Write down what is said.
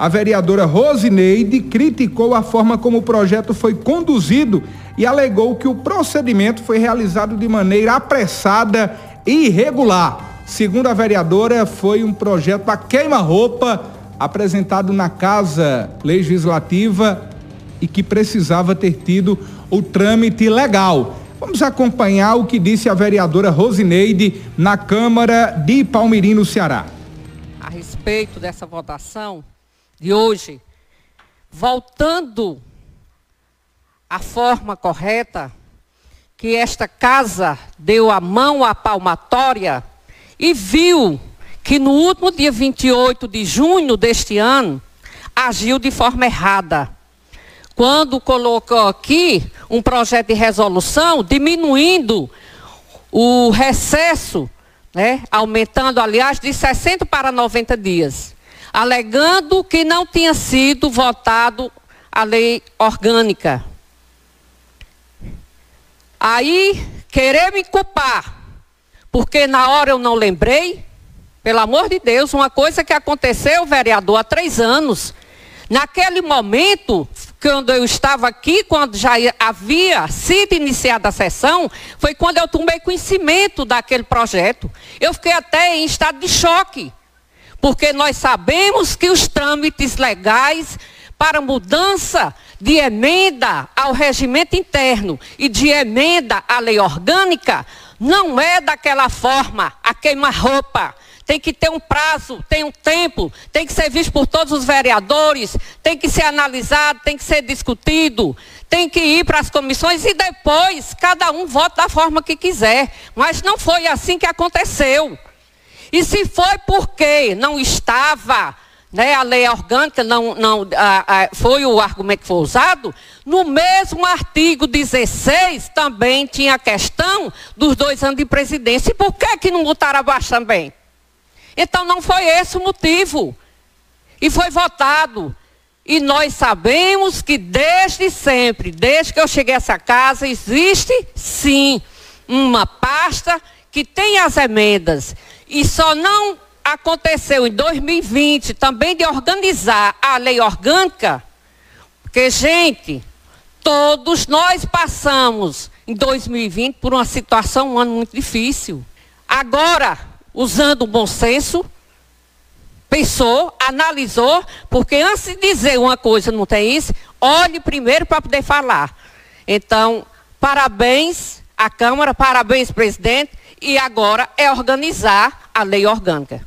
A vereadora Rosineide criticou a forma como o projeto foi conduzido e alegou que o procedimento foi realizado de maneira apressada e irregular. Segundo a vereadora, foi um projeto a queima-roupa apresentado na Casa Legislativa e que precisava ter tido o trâmite legal. Vamos acompanhar o que disse a vereadora Rosineide na Câmara de Palmirim, no Ceará. A respeito dessa votação, de hoje, voltando à forma correta, que esta casa deu a mão à palmatória e viu que no último dia 28 de junho deste ano, agiu de forma errada. Quando colocou aqui um projeto de resolução diminuindo o recesso, né, aumentando, aliás, de 60 para 90 dias alegando que não tinha sido votado a lei orgânica. Aí, querer me culpar, porque na hora eu não lembrei, pelo amor de Deus, uma coisa que aconteceu, vereador, há três anos. Naquele momento, quando eu estava aqui, quando já havia sido iniciada a sessão, foi quando eu tomei conhecimento daquele projeto. Eu fiquei até em estado de choque porque nós sabemos que os trâmites legais para mudança de emenda ao regimento interno e de emenda à lei orgânica não é daquela forma, a queima-roupa. Tem que ter um prazo, tem um tempo, tem que ser visto por todos os vereadores, tem que ser analisado, tem que ser discutido, tem que ir para as comissões e depois cada um vota da forma que quiser. Mas não foi assim que aconteceu. E se foi porque não estava, né, a lei orgânica não, não a, a, foi o argumento que foi usado, no mesmo artigo 16 também tinha a questão dos dois anos de presidência. E por que, que não botaram abaixo também? Então não foi esse o motivo. E foi votado. E nós sabemos que desde sempre, desde que eu cheguei a essa casa, existe sim uma pasta que tem as emendas e só não aconteceu em 2020 também de organizar a lei orgânica, porque, gente, todos nós passamos em 2020 por uma situação, um ano muito difícil. Agora, usando o bom senso, pensou, analisou, porque antes de dizer uma coisa não tem isso, olhe primeiro para poder falar. Então, parabéns à Câmara, parabéns, presidente e agora é organizar a lei orgânica.